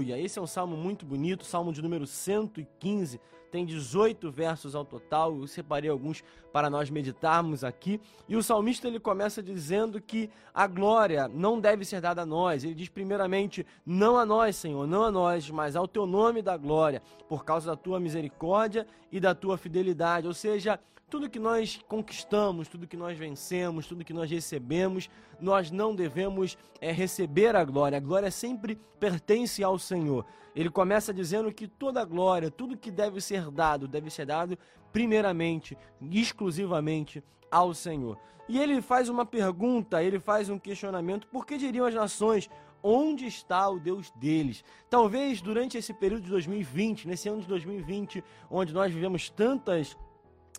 Esse é um salmo muito bonito, salmo de número 115, tem 18 versos ao total. Eu separei alguns para nós meditarmos aqui. E o salmista ele começa dizendo que a glória não deve ser dada a nós. Ele diz primeiramente: "Não a nós, Senhor, não a nós, mas ao teu nome da glória, por causa da tua misericórdia e da tua fidelidade". Ou seja, tudo que nós conquistamos, tudo que nós vencemos, tudo que nós recebemos, nós não devemos é, receber a glória. A glória sempre pertence ao Senhor. Ele começa dizendo que toda glória, tudo que deve ser dado, deve ser dado primeiramente, exclusivamente ao Senhor. E ele faz uma pergunta, ele faz um questionamento: por que diriam as nações? Onde está o Deus deles? Talvez durante esse período de 2020, nesse ano de 2020, onde nós vivemos tantas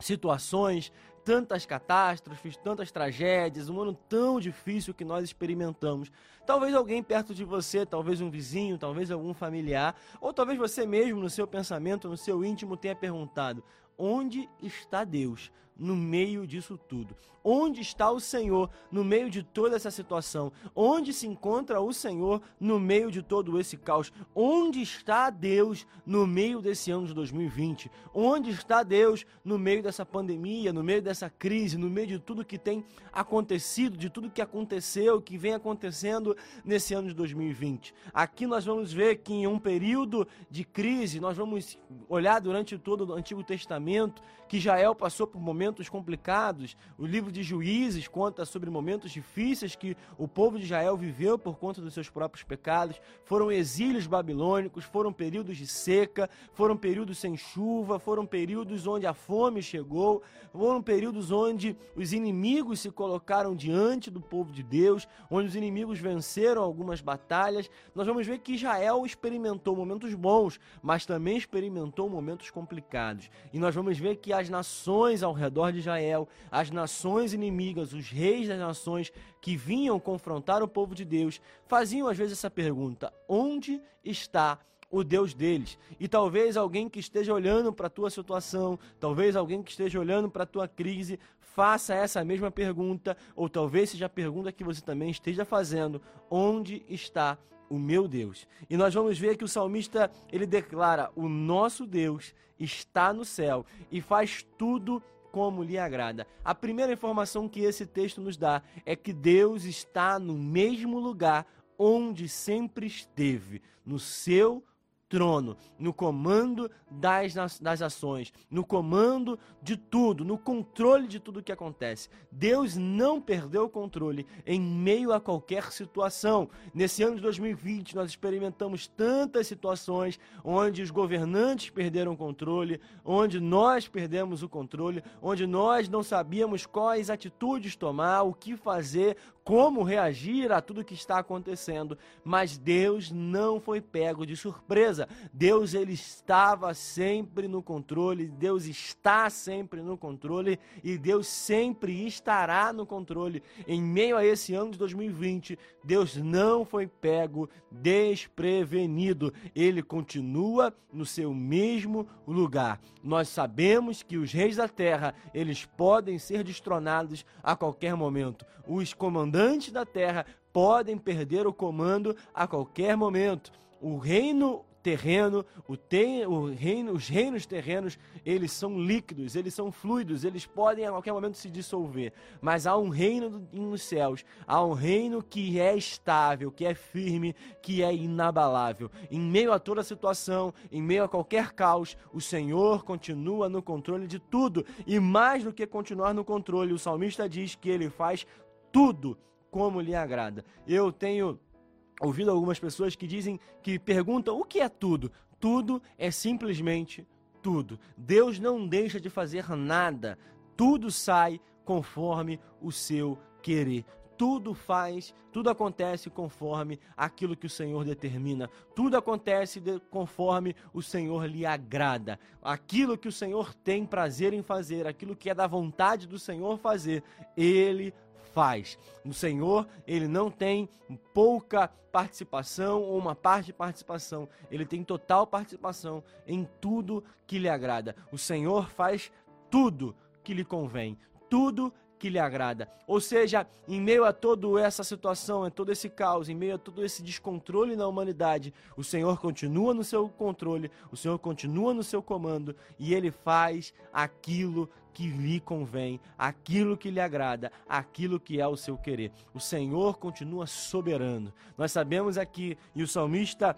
situações, tantas catástrofes, tantas tragédias, um ano tão difícil que nós experimentamos. Talvez alguém perto de você, talvez um vizinho, talvez algum familiar, ou talvez você mesmo no seu pensamento, no seu íntimo tenha perguntado: onde está Deus? No meio disso tudo? Onde está o Senhor no meio de toda essa situação? Onde se encontra o Senhor no meio de todo esse caos? Onde está Deus no meio desse ano de 2020? Onde está Deus no meio dessa pandemia, no meio dessa crise, no meio de tudo que tem acontecido, de tudo que aconteceu, que vem acontecendo nesse ano de 2020? Aqui nós vamos ver que em um período de crise, nós vamos olhar durante todo o Antigo Testamento que Jael passou por momentos complicados. O livro de Juízes conta sobre momentos difíceis que o povo de Israel viveu por conta dos seus próprios pecados. Foram exílios babilônicos, foram períodos de seca, foram períodos sem chuva, foram períodos onde a fome chegou, foram períodos onde os inimigos se colocaram diante do povo de Deus, onde os inimigos venceram algumas batalhas. Nós vamos ver que Israel experimentou momentos bons, mas também experimentou momentos complicados. E nós vamos ver que as nações ao redor de Israel, as nações inimigas, os reis das nações que vinham confrontar o povo de Deus, faziam às vezes essa pergunta: onde está o Deus deles. E talvez alguém que esteja olhando para a tua situação, talvez alguém que esteja olhando para a tua crise, faça essa mesma pergunta, ou talvez seja a pergunta que você também esteja fazendo: onde está o meu Deus? E nós vamos ver que o salmista, ele declara: o nosso Deus está no céu e faz tudo como lhe agrada. A primeira informação que esse texto nos dá é que Deus está no mesmo lugar onde sempre esteve, no seu trono, no comando das, das ações, no comando de tudo, no controle de tudo que acontece. Deus não perdeu o controle em meio a qualquer situação. Nesse ano de 2020, nós experimentamos tantas situações onde os governantes perderam o controle, onde nós perdemos o controle, onde nós não sabíamos quais atitudes tomar, o que fazer, como reagir a tudo que está acontecendo, mas Deus não foi pego de surpresa. Deus ele estava sempre no controle, Deus está sempre no controle e Deus sempre estará no controle. Em meio a esse ano de 2020, Deus não foi pego desprevenido. Ele continua no seu mesmo lugar. Nós sabemos que os reis da terra, eles podem ser destronados a qualquer momento. Os comandantes comandantes da terra podem perder o comando a qualquer momento. O reino terreno, o te, o reino, os reinos terrenos, eles são líquidos, eles são fluidos, eles podem a qualquer momento se dissolver. Mas há um reino nos céus, há um reino que é estável, que é firme, que é inabalável. Em meio a toda situação, em meio a qualquer caos, o Senhor continua no controle de tudo. E mais do que continuar no controle, o salmista diz que ele faz tudo como lhe agrada. Eu tenho ouvido algumas pessoas que dizem que perguntam o que é tudo. Tudo é simplesmente tudo. Deus não deixa de fazer nada. Tudo sai conforme o seu querer tudo faz, tudo acontece conforme aquilo que o Senhor determina, tudo acontece de, conforme o Senhor lhe agrada. Aquilo que o Senhor tem prazer em fazer, aquilo que é da vontade do Senhor fazer, ele faz. O Senhor, ele não tem pouca participação ou uma parte de participação, ele tem total participação em tudo que lhe agrada. O Senhor faz tudo que lhe convém, tudo que lhe agrada. Ou seja, em meio a toda essa situação, a todo esse caos, em meio a todo esse descontrole na humanidade, o Senhor continua no seu controle, o Senhor continua no seu comando e ele faz aquilo que lhe convém, aquilo que lhe agrada, aquilo que é o seu querer. O Senhor continua soberano. Nós sabemos aqui, e o salmista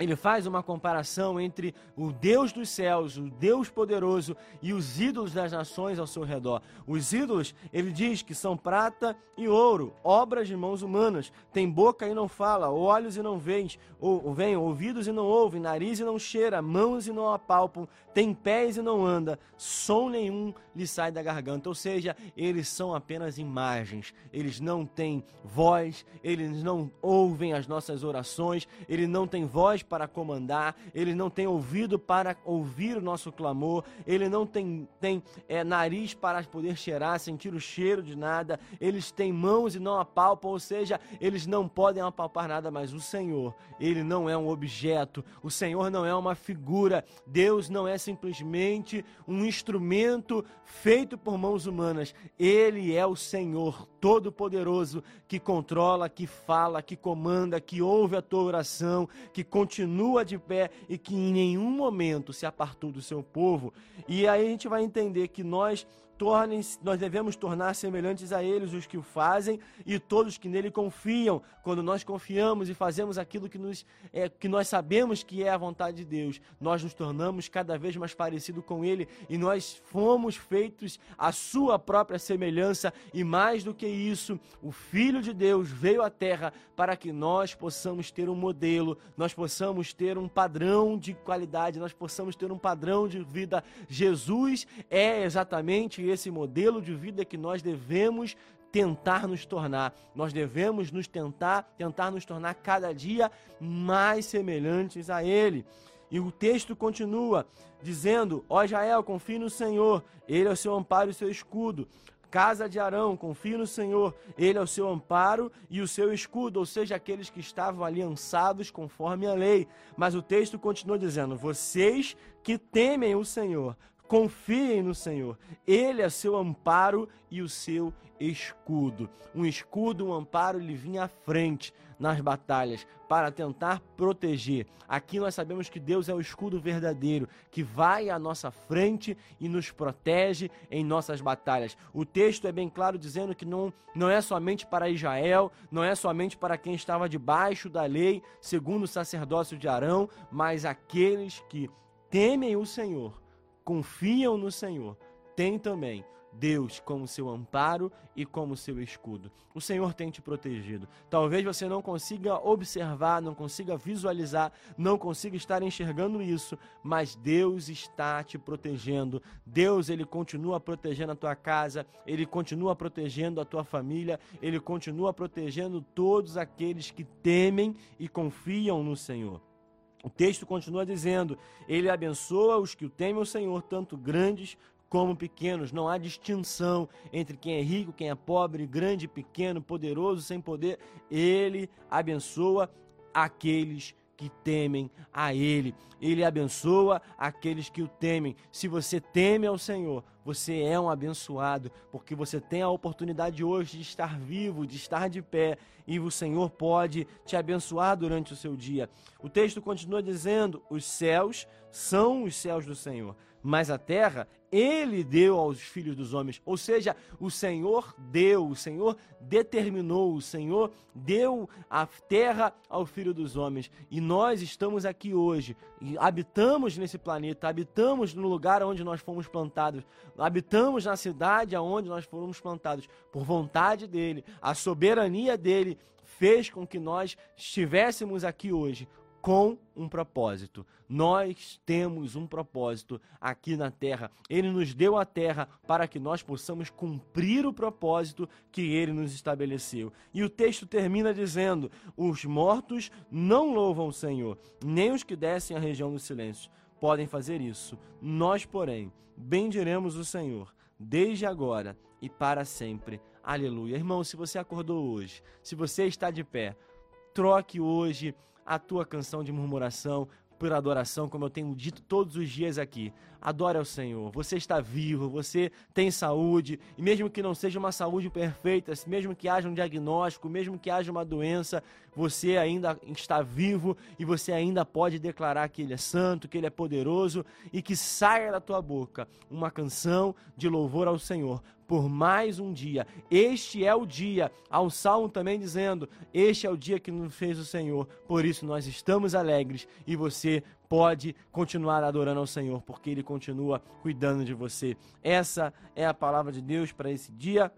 ele faz uma comparação entre o Deus dos céus, o Deus poderoso e os ídolos das nações ao seu redor. Os ídolos, ele diz que são prata e ouro, obras de mãos humanas. Tem boca e não fala, olhos e não veem, ou, veem ouvidos e não ouvem, nariz e não cheira, mãos e não apalpam, tem pés e não anda, som nenhum lhe sai da garganta. Ou seja, eles são apenas imagens, eles não têm voz, eles não ouvem as nossas orações, ele não tem voz para comandar, ele não tem ouvido para ouvir o nosso clamor, ele não tem, tem é, nariz para poder cheirar, sentir o cheiro de nada, eles têm mãos e não apalpam, ou seja, eles não podem apalpar nada, mas o Senhor, ele não é um objeto, o Senhor não é uma figura, Deus não é simplesmente um instrumento feito por mãos humanas, ele é o Senhor Todo-Poderoso que controla, que fala, que comanda, que ouve a tua oração, que continua de pé e que em nenhum momento se apartou do seu povo. E aí a gente vai entender que nós tornem nós devemos tornar semelhantes a eles os que o fazem e todos que nele confiam. Quando nós confiamos e fazemos aquilo que, nos, é, que nós sabemos que é a vontade de Deus, nós nos tornamos cada vez mais parecido com ele e nós fomos feitos à sua própria semelhança e mais do que isso, o Filho de Deus veio à terra para que nós possamos ter um modelo, nós possamos ter um padrão de qualidade, nós possamos ter um padrão de vida. Jesus é exatamente esse modelo de vida que nós devemos tentar nos tornar. Nós devemos nos tentar, tentar nos tornar cada dia mais semelhantes a Ele. E o texto continua dizendo: Ó Israel, confie no Senhor, Ele é o seu amparo e o seu escudo. Casa de Arão, confie no Senhor, Ele é o seu amparo e o seu escudo, ou seja, aqueles que estavam aliançados conforme a lei. Mas o texto continua dizendo: Vocês que temem o Senhor, Confiem no Senhor. Ele é seu amparo e o seu escudo. Um escudo, um amparo, ele vinha à frente nas batalhas para tentar proteger. Aqui nós sabemos que Deus é o escudo verdadeiro que vai à nossa frente e nos protege em nossas batalhas. O texto é bem claro dizendo que não, não é somente para Israel, não é somente para quem estava debaixo da lei, segundo o sacerdócio de Arão, mas aqueles que temem o Senhor confiam no Senhor têm também Deus como seu amparo e como seu escudo. O Senhor tem te protegido. Talvez você não consiga observar, não consiga visualizar, não consiga estar enxergando isso, mas Deus está te protegendo. Deus, ele continua protegendo a tua casa, ele continua protegendo a tua família, ele continua protegendo todos aqueles que temem e confiam no Senhor. O texto continua dizendo: Ele abençoa os que o temem o Senhor, tanto grandes como pequenos. Não há distinção entre quem é rico, quem é pobre, grande, pequeno, poderoso, sem poder. Ele abençoa aqueles que temem a Ele. Ele abençoa aqueles que o temem. Se você teme ao Senhor, você é um abençoado, porque você tem a oportunidade hoje de estar vivo, de estar de pé, e o Senhor pode te abençoar durante o seu dia. O texto continua dizendo: os céus são os céus do Senhor mas a terra ele deu aos filhos dos homens. Ou seja, o Senhor deu, o Senhor determinou, o Senhor deu a terra ao filho dos homens. E nós estamos aqui hoje, habitamos nesse planeta, habitamos no lugar onde nós fomos plantados, habitamos na cidade aonde nós fomos plantados, por vontade dele, a soberania dele fez com que nós estivéssemos aqui hoje com um propósito. Nós temos um propósito aqui na terra. Ele nos deu a terra para que nós possamos cumprir o propósito que ele nos estabeleceu. E o texto termina dizendo: Os mortos não louvam o Senhor, nem os que descem a região do silêncio podem fazer isso. Nós, porém, bendiremos o Senhor, desde agora e para sempre. Aleluia. Irmão, se você acordou hoje, se você está de pé, troque hoje a tua canção de murmuração por adoração, como eu tenho dito todos os dias aqui. Adore ao Senhor. Você está vivo, você tem saúde, e mesmo que não seja uma saúde perfeita, mesmo que haja um diagnóstico, mesmo que haja uma doença, você ainda está vivo e você ainda pode declarar que Ele é santo, que Ele é poderoso e que saia da tua boca uma canção de louvor ao Senhor por mais um dia. Este é o dia. Há um salmo também dizendo: Este é o dia que nos fez o Senhor. Por isso nós estamos alegres e você pode continuar adorando ao Senhor, porque Ele continua cuidando de você. Essa é a palavra de Deus para esse dia.